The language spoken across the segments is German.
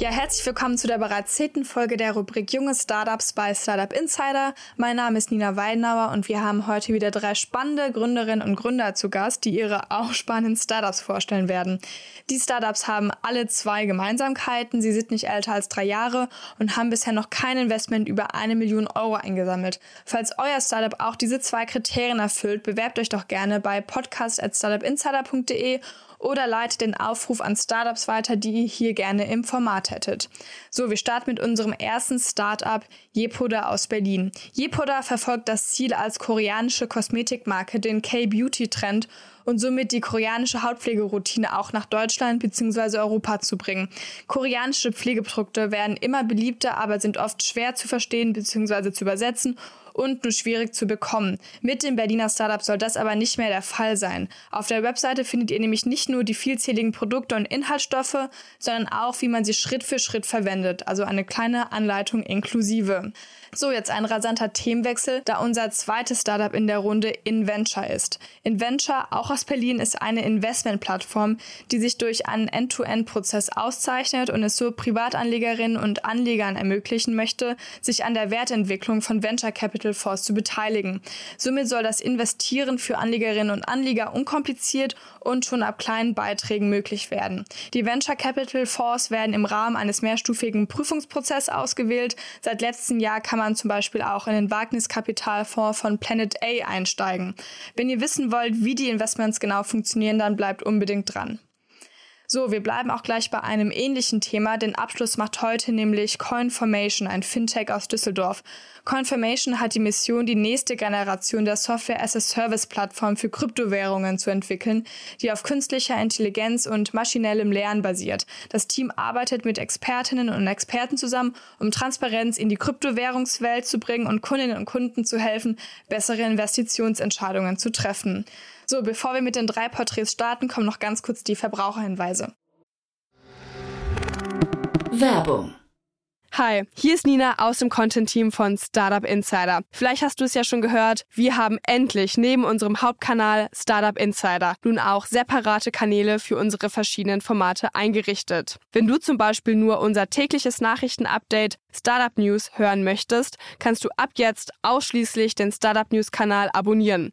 Ja, herzlich willkommen zu der bereits zehnten Folge der Rubrik Junge Startups bei Startup Insider. Mein Name ist Nina Weidenauer und wir haben heute wieder drei spannende Gründerinnen und Gründer zu Gast, die ihre auch spannenden Startups vorstellen werden. Die Startups haben alle zwei Gemeinsamkeiten. Sie sind nicht älter als drei Jahre und haben bisher noch kein Investment über eine Million Euro eingesammelt. Falls euer Startup auch diese zwei Kriterien erfüllt, bewerbt euch doch gerne bei podcast.startupinsider.de oder leitet den Aufruf an Startups weiter, die ihr hier gerne im Format hättet. So, wir starten mit unserem ersten Startup Jepoda aus Berlin. Jepoda verfolgt das Ziel als koreanische Kosmetikmarke den K-Beauty-Trend und somit die koreanische Hautpflegeroutine auch nach Deutschland bzw. Europa zu bringen. Koreanische Pflegeprodukte werden immer beliebter, aber sind oft schwer zu verstehen bzw. zu übersetzen und nur schwierig zu bekommen. Mit dem Berliner Startup soll das aber nicht mehr der Fall sein. Auf der Webseite findet ihr nämlich nicht nur die vielzähligen Produkte und Inhaltsstoffe, sondern auch, wie man sie Schritt für Schritt verwendet, also eine kleine Anleitung inklusive. So, jetzt ein rasanter Themenwechsel, da unser zweites Startup in der Runde InVenture ist. InVenture, auch aus Berlin, ist eine Investmentplattform, die sich durch einen End-to-End-Prozess auszeichnet und es so Privatanlegerinnen und Anlegern ermöglichen möchte, sich an der Wertentwicklung von Venture Capital Fonds zu beteiligen. Somit soll das Investieren für Anlegerinnen und Anleger unkompliziert und schon ab kleinen Beiträgen möglich werden. Die Venture Capital Fonds werden im Rahmen eines mehrstufigen Prüfungsprozesses ausgewählt. Seit letztem Jahr kann man zum Beispiel auch in den Wagniskapitalfonds von Planet A einsteigen. Wenn ihr wissen wollt, wie die Investments genau funktionieren, dann bleibt unbedingt dran. So, wir bleiben auch gleich bei einem ähnlichen Thema. Den Abschluss macht heute nämlich Coinformation, ein Fintech aus Düsseldorf. Coinformation hat die Mission, die nächste Generation der Software-as-a-Service-Plattform für Kryptowährungen zu entwickeln, die auf künstlicher Intelligenz und maschinellem Lernen basiert. Das Team arbeitet mit Expertinnen und Experten zusammen, um Transparenz in die Kryptowährungswelt zu bringen und Kundinnen und Kunden zu helfen, bessere Investitionsentscheidungen zu treffen. So, bevor wir mit den drei Porträts starten, kommen noch ganz kurz die Verbraucherhinweise. Werbung. Hi, hier ist Nina aus dem Content-Team von Startup Insider. Vielleicht hast du es ja schon gehört, wir haben endlich neben unserem Hauptkanal Startup Insider nun auch separate Kanäle für unsere verschiedenen Formate eingerichtet. Wenn du zum Beispiel nur unser tägliches Nachrichtenupdate Startup News hören möchtest, kannst du ab jetzt ausschließlich den Startup News Kanal abonnieren.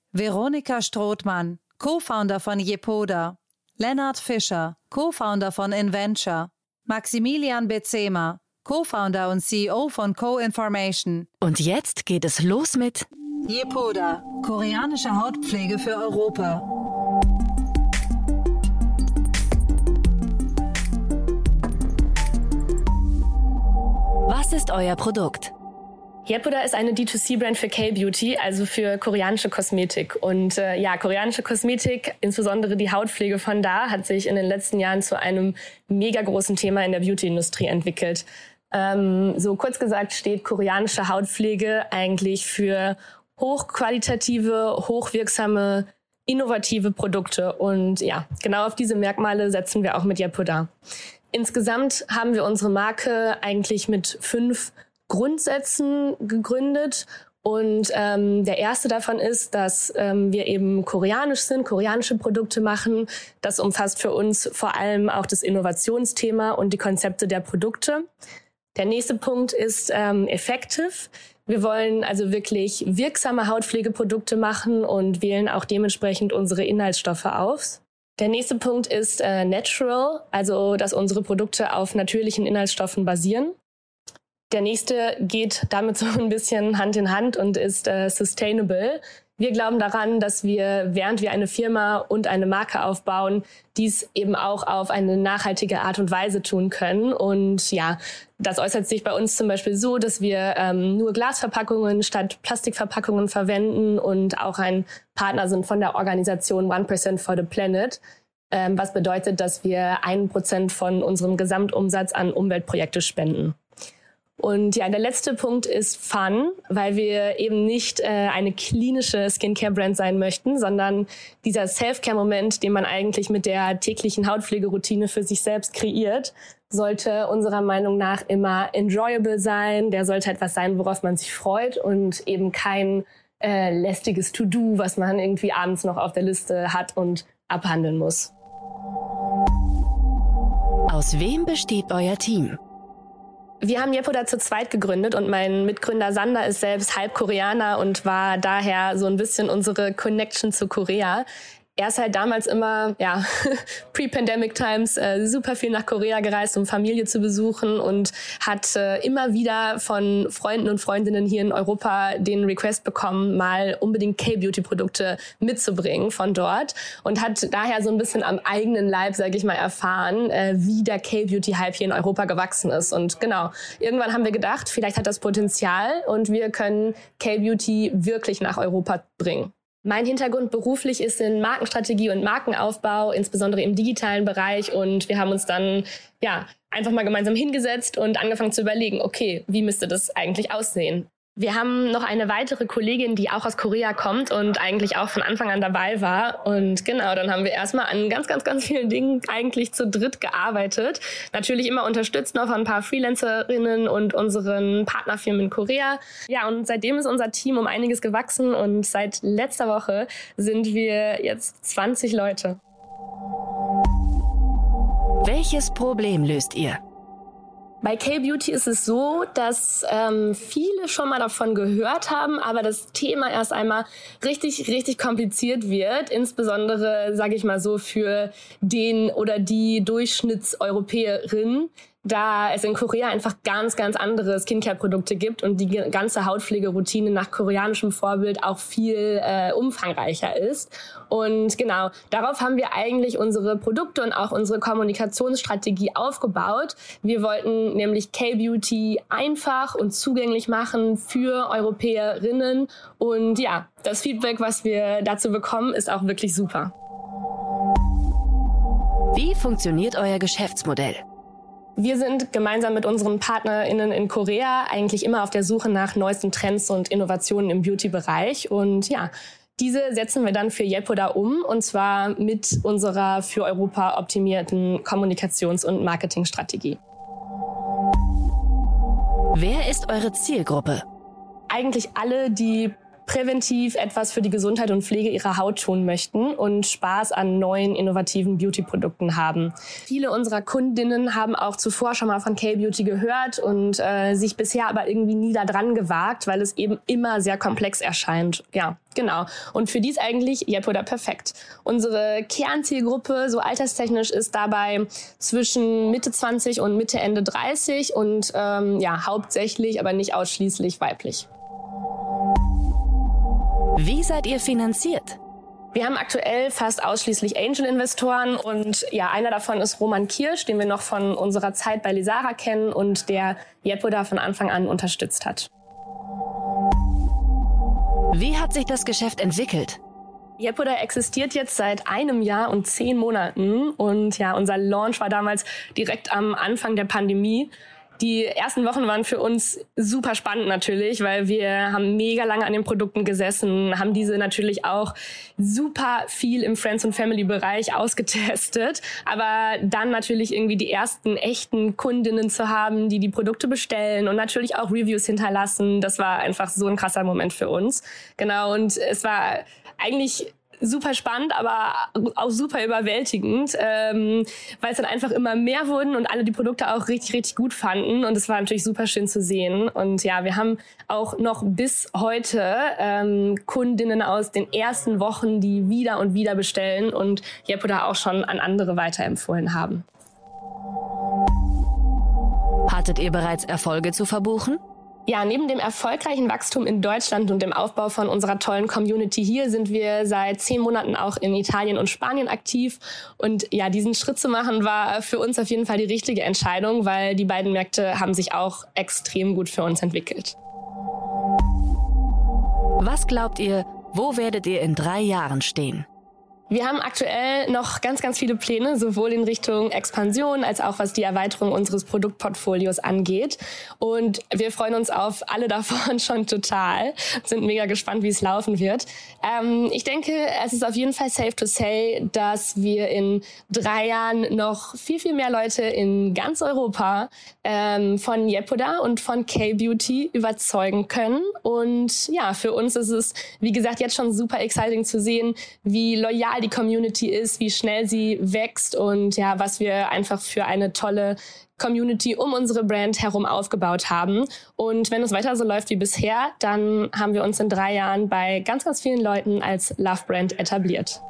Veronika Strothmann, Co-Founder von Jepoda, Lennart Fischer, Co-Founder von Inventure, Maximilian Bezema, Co-Founder und CEO von Co-Information. und jetzt geht es los mit Jepoda, koreanische Hautpflege für Europa. Was ist euer Produkt? Yepoda ist eine D2C-Brand für K-Beauty, also für koreanische Kosmetik. Und äh, ja, koreanische Kosmetik, insbesondere die Hautpflege von da, hat sich in den letzten Jahren zu einem mega großen Thema in der Beauty-Industrie entwickelt. Ähm, so kurz gesagt steht koreanische Hautpflege eigentlich für hochqualitative, hochwirksame, innovative Produkte. Und ja, genau auf diese Merkmale setzen wir auch mit Yepoda. Insgesamt haben wir unsere Marke eigentlich mit fünf Grundsätzen gegründet. Und ähm, der erste davon ist, dass ähm, wir eben koreanisch sind, koreanische Produkte machen. Das umfasst für uns vor allem auch das Innovationsthema und die Konzepte der Produkte. Der nächste Punkt ist ähm, effective. Wir wollen also wirklich wirksame Hautpflegeprodukte machen und wählen auch dementsprechend unsere Inhaltsstoffe aus. Der nächste Punkt ist äh, natural, also dass unsere Produkte auf natürlichen Inhaltsstoffen basieren. Der nächste geht damit so ein bisschen Hand in Hand und ist äh, sustainable. Wir glauben daran, dass wir, während wir eine Firma und eine Marke aufbauen, dies eben auch auf eine nachhaltige Art und Weise tun können. Und ja, das äußert sich bei uns zum Beispiel so, dass wir ähm, nur Glasverpackungen statt Plastikverpackungen verwenden und auch ein Partner sind von der Organisation One Percent for the Planet, ähm, was bedeutet, dass wir ein Prozent von unserem Gesamtumsatz an Umweltprojekte spenden. Und ja, der letzte Punkt ist Fun, weil wir eben nicht äh, eine klinische Skincare-Brand sein möchten, sondern dieser Self-Care-Moment, den man eigentlich mit der täglichen Hautpflegeroutine für sich selbst kreiert, sollte unserer Meinung nach immer enjoyable sein. Der sollte etwas sein, worauf man sich freut und eben kein äh, lästiges To-Do, was man irgendwie abends noch auf der Liste hat und abhandeln muss. Aus wem besteht euer Team? Wir haben Jepoda zu zweit gegründet und mein Mitgründer Sander ist selbst halb Koreaner und war daher so ein bisschen unsere Connection zu Korea er ist halt damals immer, ja, pre-pandemic times, äh, super viel nach Korea gereist, um Familie zu besuchen und hat äh, immer wieder von Freunden und Freundinnen hier in Europa den Request bekommen, mal unbedingt K-Beauty-Produkte mitzubringen von dort und hat daher so ein bisschen am eigenen Leib, sage ich mal, erfahren, äh, wie der K-Beauty-Hype hier in Europa gewachsen ist. Und genau, irgendwann haben wir gedacht, vielleicht hat das Potenzial und wir können K-Beauty wirklich nach Europa bringen. Mein Hintergrund beruflich ist in Markenstrategie und Markenaufbau, insbesondere im digitalen Bereich. Und wir haben uns dann ja einfach mal gemeinsam hingesetzt und angefangen zu überlegen, okay, wie müsste das eigentlich aussehen? Wir haben noch eine weitere Kollegin, die auch aus Korea kommt und eigentlich auch von Anfang an dabei war. Und genau, dann haben wir erstmal an ganz, ganz, ganz vielen Dingen eigentlich zu dritt gearbeitet. Natürlich immer unterstützt noch von ein paar Freelancerinnen und unseren Partnerfirmen in Korea. Ja, und seitdem ist unser Team um einiges gewachsen und seit letzter Woche sind wir jetzt 20 Leute. Welches Problem löst ihr? Bei K-Beauty ist es so, dass ähm, viele schon mal davon gehört haben, aber das Thema erst einmal richtig, richtig kompliziert wird. Insbesondere, sage ich mal so, für den oder die Durchschnittseuropäerin, da es in Korea einfach ganz, ganz andere Skincare-Produkte gibt und die ganze Hautpflegeroutine nach koreanischem Vorbild auch viel äh, umfangreicher ist. Und genau, darauf haben wir eigentlich unsere Produkte und auch unsere Kommunikationsstrategie aufgebaut. Wir wollten nämlich K-Beauty einfach und zugänglich machen für Europäerinnen. Und ja, das Feedback, was wir dazu bekommen, ist auch wirklich super. Wie funktioniert euer Geschäftsmodell? Wir sind gemeinsam mit unseren PartnerInnen in Korea eigentlich immer auf der Suche nach neuesten Trends und Innovationen im Beauty-Bereich. Und ja, diese setzen wir dann für Yepoda um und zwar mit unserer für Europa optimierten Kommunikations- und Marketingstrategie. Wer ist eure Zielgruppe? Eigentlich alle, die präventiv etwas für die Gesundheit und Pflege ihrer Haut tun möchten und Spaß an neuen innovativen Beauty-Produkten haben. Viele unserer Kundinnen haben auch zuvor schon mal von K-Beauty gehört und äh, sich bisher aber irgendwie nie da dran gewagt, weil es eben immer sehr komplex erscheint. Ja, genau. Und für die ist eigentlich Yepoda perfekt. Unsere Kernzielgruppe, so alterstechnisch, ist dabei zwischen Mitte 20 und Mitte Ende 30 und ähm, ja, hauptsächlich, aber nicht ausschließlich weiblich. Wie seid ihr finanziert? Wir haben aktuell fast ausschließlich Angel-Investoren und ja, einer davon ist Roman Kirsch, den wir noch von unserer Zeit bei Lisara kennen und der Jepoda von Anfang an unterstützt hat. Wie hat sich das Geschäft entwickelt? Jepoda existiert jetzt seit einem Jahr und zehn Monaten und ja, unser Launch war damals direkt am Anfang der Pandemie. Die ersten Wochen waren für uns super spannend natürlich, weil wir haben mega lange an den Produkten gesessen, haben diese natürlich auch super viel im Friends und Family Bereich ausgetestet, aber dann natürlich irgendwie die ersten echten Kundinnen zu haben, die die Produkte bestellen und natürlich auch Reviews hinterlassen, das war einfach so ein krasser Moment für uns. Genau und es war eigentlich super spannend, aber auch super überwältigend, ähm, weil es dann einfach immer mehr wurden und alle die Produkte auch richtig, richtig gut fanden. Und es war natürlich super schön zu sehen. Und ja, wir haben auch noch bis heute ähm, Kundinnen aus den ersten Wochen, die wieder und wieder bestellen und Jepo da auch schon an andere weiterempfohlen haben. Startet ihr bereits Erfolge zu verbuchen? Ja, neben dem erfolgreichen Wachstum in Deutschland und dem Aufbau von unserer tollen Community hier sind wir seit zehn Monaten auch in Italien und Spanien aktiv. Und ja, diesen Schritt zu machen war für uns auf jeden Fall die richtige Entscheidung, weil die beiden Märkte haben sich auch extrem gut für uns entwickelt. Was glaubt ihr, wo werdet ihr in drei Jahren stehen? Wir haben aktuell noch ganz, ganz viele Pläne, sowohl in Richtung Expansion als auch was die Erweiterung unseres Produktportfolios angeht. Und wir freuen uns auf alle davon schon total, sind mega gespannt, wie es laufen wird. Ähm, ich denke, es ist auf jeden Fall safe to say, dass wir in drei Jahren noch viel, viel mehr Leute in ganz Europa ähm, von Yepoda und von K-Beauty überzeugen können. Und ja, für uns ist es, wie gesagt, jetzt schon super exciting zu sehen, wie loyal die Community ist, wie schnell sie wächst und ja, was wir einfach für eine tolle Community um unsere Brand herum aufgebaut haben. Und wenn es weiter so läuft wie bisher, dann haben wir uns in drei Jahren bei ganz, ganz vielen Leuten als Love Brand etabliert.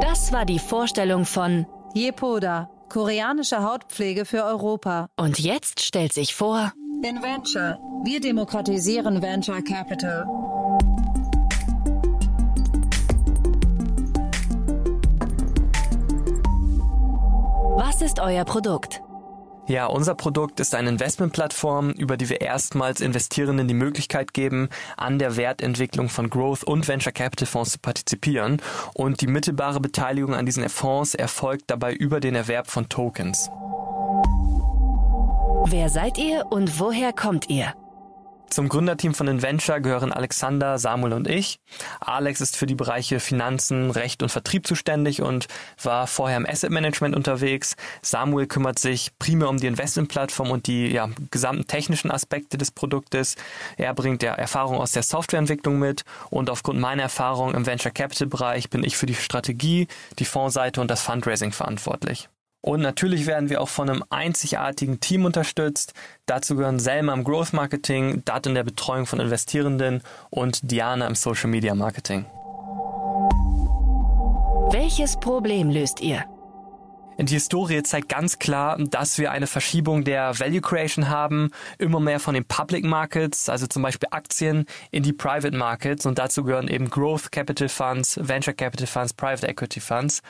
Das war die Vorstellung von Jepoda, koreanische Hautpflege für Europa. Und jetzt stellt sich vor Inventure. Wir demokratisieren Venture Capital. Was ist euer Produkt? Ja, unser Produkt ist eine Investmentplattform, über die wir erstmals Investierenden die Möglichkeit geben, an der Wertentwicklung von Growth und Venture Capital Fonds zu partizipieren. Und die mittelbare Beteiligung an diesen Fonds erfolgt dabei über den Erwerb von Tokens. Wer seid ihr und woher kommt ihr? Zum Gründerteam von Inventure gehören Alexander, Samuel und ich. Alex ist für die Bereiche Finanzen, Recht und Vertrieb zuständig und war vorher im Asset Management unterwegs. Samuel kümmert sich primär um die Investmentplattform und die ja, gesamten technischen Aspekte des Produktes. Er bringt ja Erfahrung aus der Softwareentwicklung mit und aufgrund meiner Erfahrung im Venture Capital Bereich bin ich für die Strategie, die Fondsseite und das Fundraising verantwortlich. Und natürlich werden wir auch von einem einzigartigen Team unterstützt. Dazu gehören Selma im Growth Marketing, Dat in der Betreuung von Investierenden und Diana im Social Media Marketing. Welches Problem löst ihr? Die Historie zeigt ganz klar, dass wir eine Verschiebung der Value Creation haben, immer mehr von den Public Markets, also zum Beispiel Aktien, in die Private Markets und dazu gehören eben Growth Capital Funds, Venture Capital Funds, Private Equity Funds.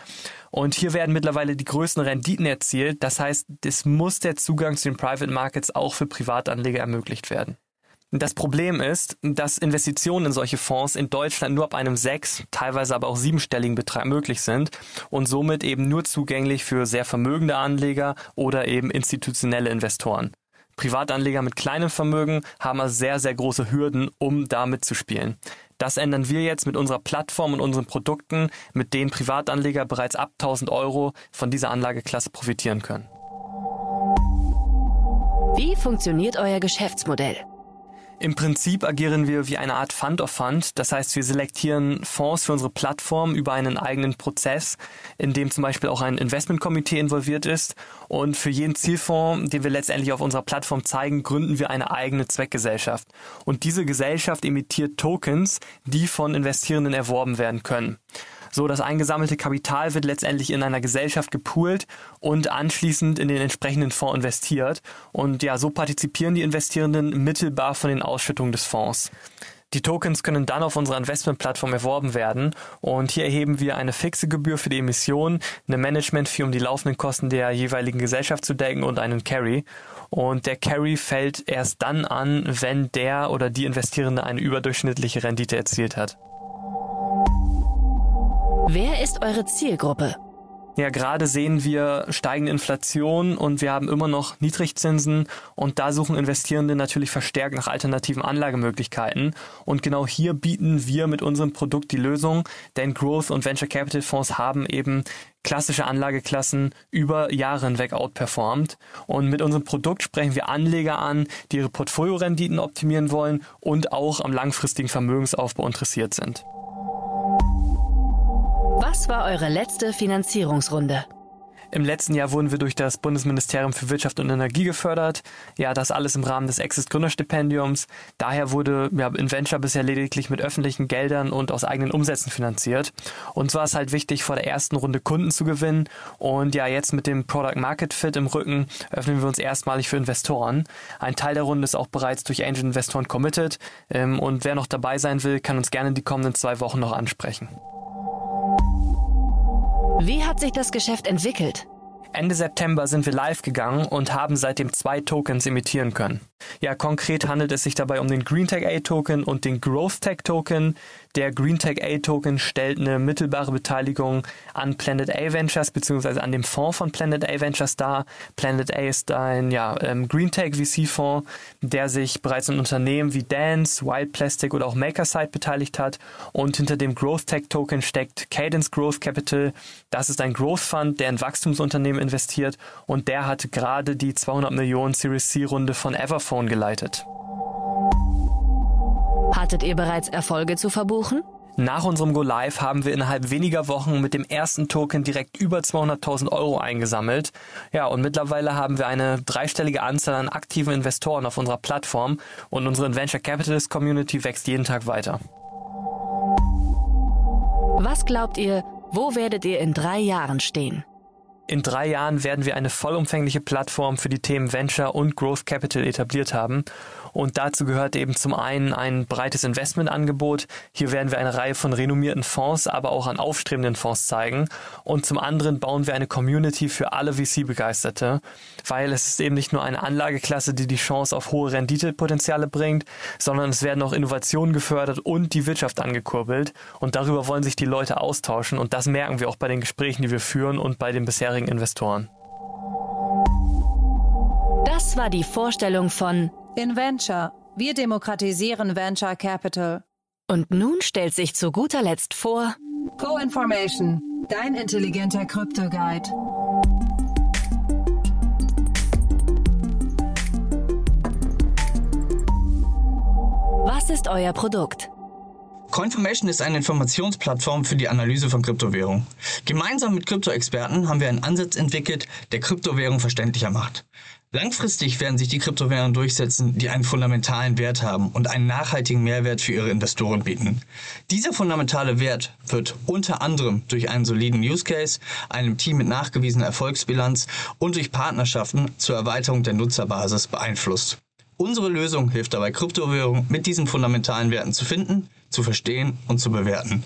Und hier werden mittlerweile die größten Renditen erzielt. Das heißt, es muss der Zugang zu den Private Markets auch für Privatanleger ermöglicht werden. Das Problem ist, dass Investitionen in solche Fonds in Deutschland nur ab einem sechs, teilweise aber auch siebenstelligen Betrag möglich sind und somit eben nur zugänglich für sehr vermögende Anleger oder eben institutionelle Investoren. Privatanleger mit kleinem Vermögen haben also sehr, sehr große Hürden, um da mitzuspielen. Das ändern wir jetzt mit unserer Plattform und unseren Produkten, mit denen Privatanleger bereits ab 1000 Euro von dieser Anlageklasse profitieren können. Wie funktioniert euer Geschäftsmodell? Im Prinzip agieren wir wie eine Art Fund of Fund. Das heißt, wir selektieren Fonds für unsere Plattform über einen eigenen Prozess, in dem zum Beispiel auch ein Investmentkomitee involviert ist. Und für jeden Zielfonds, den wir letztendlich auf unserer Plattform zeigen, gründen wir eine eigene Zweckgesellschaft. Und diese Gesellschaft emittiert Tokens, die von Investierenden erworben werden können. So, das eingesammelte Kapital wird letztendlich in einer Gesellschaft gepoolt und anschließend in den entsprechenden Fonds investiert. Und ja, so partizipieren die Investierenden mittelbar von den Ausschüttungen des Fonds. Die Tokens können dann auf unserer Investmentplattform erworben werden und hier erheben wir eine fixe Gebühr für die Emission, eine Management-Fee, um die laufenden Kosten der jeweiligen Gesellschaft zu decken und einen Carry. Und der Carry fällt erst dann an, wenn der oder die Investierende eine überdurchschnittliche Rendite erzielt hat. Wer ist eure Zielgruppe? Ja, gerade sehen wir steigende Inflation und wir haben immer noch Niedrigzinsen und da suchen Investierende natürlich verstärkt nach alternativen Anlagemöglichkeiten und genau hier bieten wir mit unserem Produkt die Lösung, denn Growth und Venture Capital Fonds haben eben klassische Anlageklassen über Jahre hinweg outperformt. Und mit unserem Produkt sprechen wir Anleger an, die ihre Portfoliorenditen optimieren wollen und auch am langfristigen Vermögensaufbau interessiert sind. Was war eure letzte Finanzierungsrunde? Im letzten Jahr wurden wir durch das Bundesministerium für Wirtschaft und Energie gefördert. Ja, das alles im Rahmen des Exist Gründerstipendiums. Daher wurde ja, InVenture bisher lediglich mit öffentlichen Geldern und aus eigenen Umsätzen finanziert. Und zwar ist halt wichtig, vor der ersten Runde Kunden zu gewinnen. Und ja, jetzt mit dem Product Market Fit im Rücken öffnen wir uns erstmalig für Investoren. Ein Teil der Runde ist auch bereits durch Angel Investoren committed. Ähm, und wer noch dabei sein will, kann uns gerne die kommenden zwei Wochen noch ansprechen. Wie hat sich das Geschäft entwickelt? Ende September sind wir live gegangen und haben seitdem zwei Tokens emittieren können. Ja, konkret handelt es sich dabei um den GreenTech A Token und den Growth Tech Token. Der GreenTech A Token stellt eine mittelbare Beteiligung an Planet A Ventures bzw. an dem Fonds von Planet A Ventures dar. Planet A ist ein ja, ähm, GreenTech VC Fonds, der sich bereits in Unternehmen wie Dance, Wild Plastic oder auch Makerside beteiligt hat. Und hinter dem Growth Tech Token steckt Cadence Growth Capital. Das ist ein Growth Fund, der in Wachstumsunternehmen investiert und der hat gerade die 200 Millionen Series C Runde von Everphone geleitet. Hattet ihr bereits Erfolge zu verbuchen? Nach unserem Go Live haben wir innerhalb weniger Wochen mit dem ersten Token direkt über 200.000 Euro eingesammelt. Ja, und mittlerweile haben wir eine dreistellige Anzahl an aktiven Investoren auf unserer Plattform und unsere Venture Capitalist Community wächst jeden Tag weiter. Was glaubt ihr, wo werdet ihr in drei Jahren stehen? In drei Jahren werden wir eine vollumfängliche Plattform für die Themen Venture und Growth Capital etabliert haben und dazu gehört eben zum einen ein breites Investmentangebot. Hier werden wir eine Reihe von renommierten Fonds, aber auch an aufstrebenden Fonds zeigen. Und zum anderen bauen wir eine Community für alle VC-Begeisterte, weil es ist eben nicht nur eine Anlageklasse, die die Chance auf hohe Renditepotenziale bringt, sondern es werden auch Innovationen gefördert und die Wirtschaft angekurbelt. Und darüber wollen sich die Leute austauschen. Und das merken wir auch bei den Gesprächen, die wir führen und bei den bisherigen Investoren. Das war die Vorstellung von InVenture. Wir demokratisieren Venture Capital. Und nun stellt sich zu guter Letzt vor Co-Information, dein intelligenter Krypto-Guide. Was ist euer Produkt? Coinformation ist eine Informationsplattform für die Analyse von Kryptowährungen. Gemeinsam mit Kryptoexperten haben wir einen Ansatz entwickelt, der Kryptowährung verständlicher macht. Langfristig werden sich die Kryptowährungen durchsetzen, die einen fundamentalen Wert haben und einen nachhaltigen Mehrwert für ihre Investoren bieten. Dieser fundamentale Wert wird unter anderem durch einen soliden Use Case, einem Team mit nachgewiesener Erfolgsbilanz und durch Partnerschaften zur Erweiterung der Nutzerbasis beeinflusst. Unsere Lösung hilft dabei, Kryptowährungen mit diesen fundamentalen Werten zu finden, zu verstehen und zu bewerten.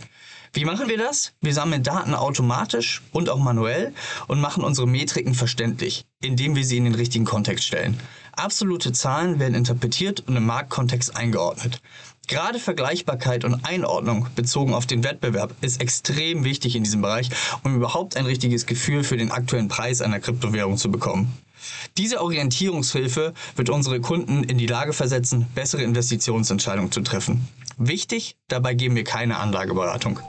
Wie machen wir das? Wir sammeln Daten automatisch und auch manuell und machen unsere Metriken verständlich, indem wir sie in den richtigen Kontext stellen. Absolute Zahlen werden interpretiert und im Marktkontext eingeordnet. Gerade Vergleichbarkeit und Einordnung bezogen auf den Wettbewerb ist extrem wichtig in diesem Bereich, um überhaupt ein richtiges Gefühl für den aktuellen Preis einer Kryptowährung zu bekommen. Diese Orientierungshilfe wird unsere Kunden in die Lage versetzen, bessere Investitionsentscheidungen zu treffen. Wichtig, dabei geben wir keine Anlageberatung.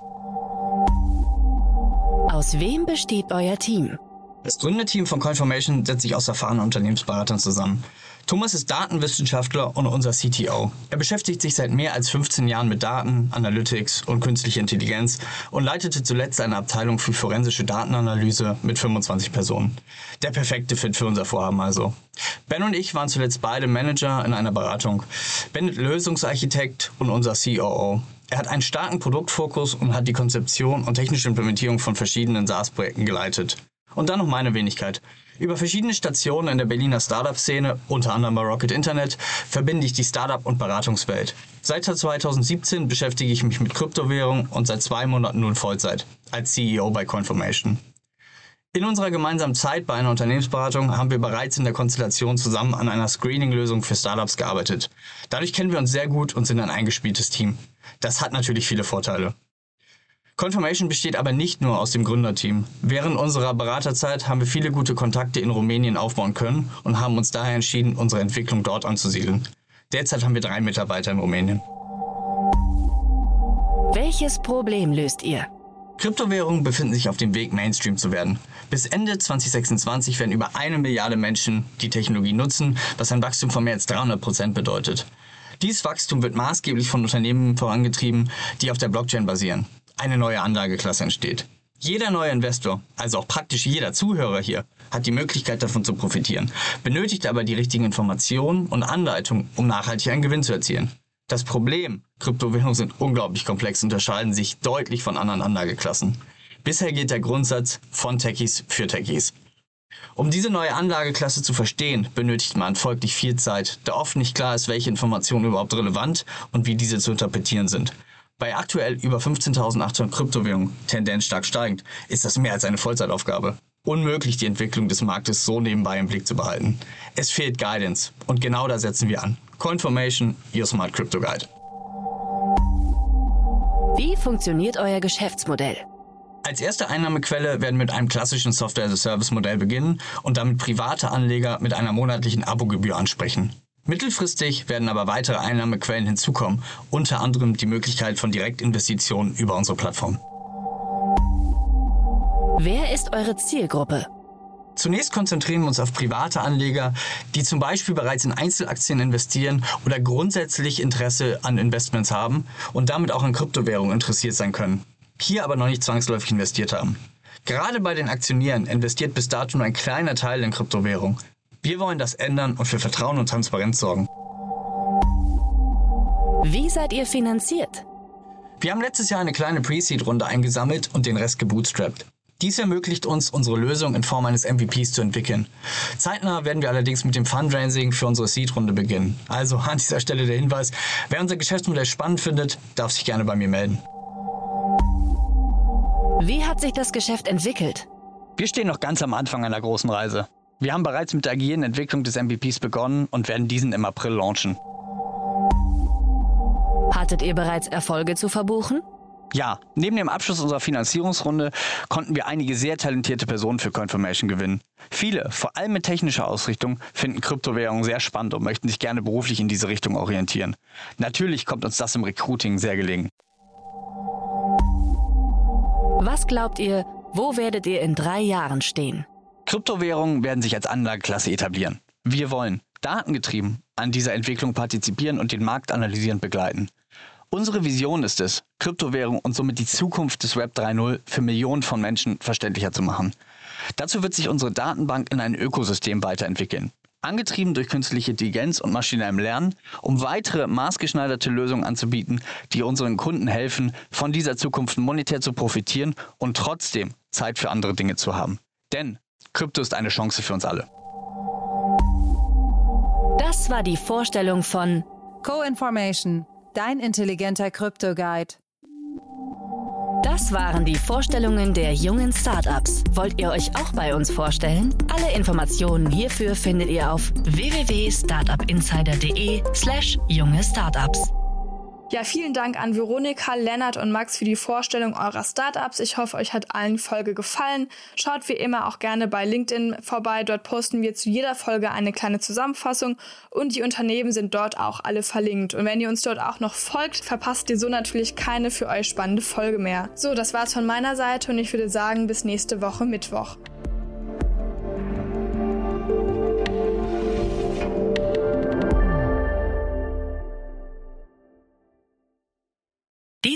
Aus wem besteht euer Team? Das Gründerteam von Confirmation setzt sich aus erfahrenen Unternehmensberatern zusammen. Thomas ist Datenwissenschaftler und unser CTO. Er beschäftigt sich seit mehr als 15 Jahren mit Daten, Analytics und künstlicher Intelligenz und leitete zuletzt eine Abteilung für forensische Datenanalyse mit 25 Personen. Der perfekte Fit für unser Vorhaben also. Ben und ich waren zuletzt beide Manager in einer Beratung. Ben ist Lösungsarchitekt und unser COO. Er hat einen starken Produktfokus und hat die Konzeption und technische Implementierung von verschiedenen SaaS-Projekten geleitet. Und dann noch meine Wenigkeit. Über verschiedene Stationen in der Berliner Startup-Szene, unter anderem bei Rocket Internet, verbinde ich die Startup- und Beratungswelt. Seit 2017 beschäftige ich mich mit Kryptowährung und seit zwei Monaten nun Vollzeit als CEO bei Coinformation. In unserer gemeinsamen Zeit bei einer Unternehmensberatung haben wir bereits in der Konstellation zusammen an einer Screening-Lösung für Startups gearbeitet. Dadurch kennen wir uns sehr gut und sind ein eingespieltes Team. Das hat natürlich viele Vorteile. Confirmation besteht aber nicht nur aus dem Gründerteam. Während unserer Beraterzeit haben wir viele gute Kontakte in Rumänien aufbauen können und haben uns daher entschieden, unsere Entwicklung dort anzusiedeln. Derzeit haben wir drei Mitarbeiter in Rumänien. Welches Problem löst ihr? Kryptowährungen befinden sich auf dem Weg, Mainstream zu werden. Bis Ende 2026 werden über eine Milliarde Menschen die Technologie nutzen, was ein Wachstum von mehr als 300 Prozent bedeutet. Dieses Wachstum wird maßgeblich von Unternehmen vorangetrieben, die auf der Blockchain basieren. Eine neue Anlageklasse entsteht. Jeder neue Investor, also auch praktisch jeder Zuhörer hier, hat die Möglichkeit davon zu profitieren, benötigt aber die richtigen Informationen und Anleitungen, um nachhaltig einen Gewinn zu erzielen. Das Problem, Kryptowährungen sind unglaublich komplex und unterscheiden sich deutlich von anderen Anlageklassen. Bisher gilt der Grundsatz von Techies für Techies. Um diese neue Anlageklasse zu verstehen, benötigt man folglich viel Zeit, da oft nicht klar ist, welche Informationen überhaupt relevant und wie diese zu interpretieren sind. Bei aktuell über 15.800 Kryptowährungen, Tendenz stark steigend, ist das mehr als eine Vollzeitaufgabe. Unmöglich, die Entwicklung des Marktes so nebenbei im Blick zu behalten. Es fehlt Guidance und genau da setzen wir an. Coinformation, Your Smart Crypto Guide. Wie funktioniert euer Geschäftsmodell? Als erste Einnahmequelle werden wir mit einem klassischen Software-as-a-Service-Modell beginnen und damit private Anleger mit einer monatlichen Abogebühr ansprechen. Mittelfristig werden aber weitere Einnahmequellen hinzukommen, unter anderem die Möglichkeit von Direktinvestitionen über unsere Plattform. Wer ist eure Zielgruppe? Zunächst konzentrieren wir uns auf private Anleger, die zum Beispiel bereits in Einzelaktien investieren oder grundsätzlich Interesse an Investments haben und damit auch an Kryptowährungen interessiert sein können, hier aber noch nicht zwangsläufig investiert haben. Gerade bei den Aktionären investiert bis dato nur ein kleiner Teil in Kryptowährung. Wir wollen das ändern und für Vertrauen und Transparenz sorgen. Wie seid ihr finanziert? Wir haben letztes Jahr eine kleine Pre-Seed-Runde eingesammelt und den Rest gebootstrapped. Dies ermöglicht uns, unsere Lösung in Form eines MVPs zu entwickeln. Zeitnah werden wir allerdings mit dem Fundraising für unsere Seed-Runde beginnen. Also an dieser Stelle der Hinweis, wer unser Geschäftsmodell spannend findet, darf sich gerne bei mir melden. Wie hat sich das Geschäft entwickelt? Wir stehen noch ganz am Anfang einer großen Reise. Wir haben bereits mit der agilen Entwicklung des MVPs begonnen und werden diesen im April launchen. Hattet ihr bereits Erfolge zu verbuchen? Ja, neben dem Abschluss unserer Finanzierungsrunde konnten wir einige sehr talentierte Personen für Confirmation gewinnen. Viele, vor allem mit technischer Ausrichtung, finden Kryptowährungen sehr spannend und möchten sich gerne beruflich in diese Richtung orientieren. Natürlich kommt uns das im Recruiting sehr gelegen. Was glaubt ihr, wo werdet ihr in drei Jahren stehen? Kryptowährungen werden sich als Anlageklasse etablieren. Wir wollen, datengetrieben, an dieser Entwicklung partizipieren und den Markt analysieren begleiten. Unsere Vision ist es, Kryptowährung und somit die Zukunft des Web 3.0 für Millionen von Menschen verständlicher zu machen. Dazu wird sich unsere Datenbank in ein Ökosystem weiterentwickeln. Angetrieben durch künstliche Intelligenz und maschinellem Lernen, um weitere maßgeschneiderte Lösungen anzubieten, die unseren Kunden helfen, von dieser Zukunft monetär zu profitieren und trotzdem Zeit für andere Dinge zu haben. Denn Krypto ist eine Chance für uns alle. Das war die Vorstellung von Co-Information, dein intelligenter Krypto-Guide. Das waren die Vorstellungen der jungen Startups. Wollt ihr euch auch bei uns vorstellen? Alle Informationen hierfür findet ihr auf www.startupinsider.de/slash junge Startups. Ja, vielen Dank an Veronika, Lennart und Max für die Vorstellung eurer Startups. Ich hoffe, euch hat allen Folge gefallen. Schaut wie immer auch gerne bei LinkedIn vorbei. Dort posten wir zu jeder Folge eine kleine Zusammenfassung und die Unternehmen sind dort auch alle verlinkt. Und wenn ihr uns dort auch noch folgt, verpasst ihr so natürlich keine für euch spannende Folge mehr. So, das war's von meiner Seite und ich würde sagen, bis nächste Woche Mittwoch.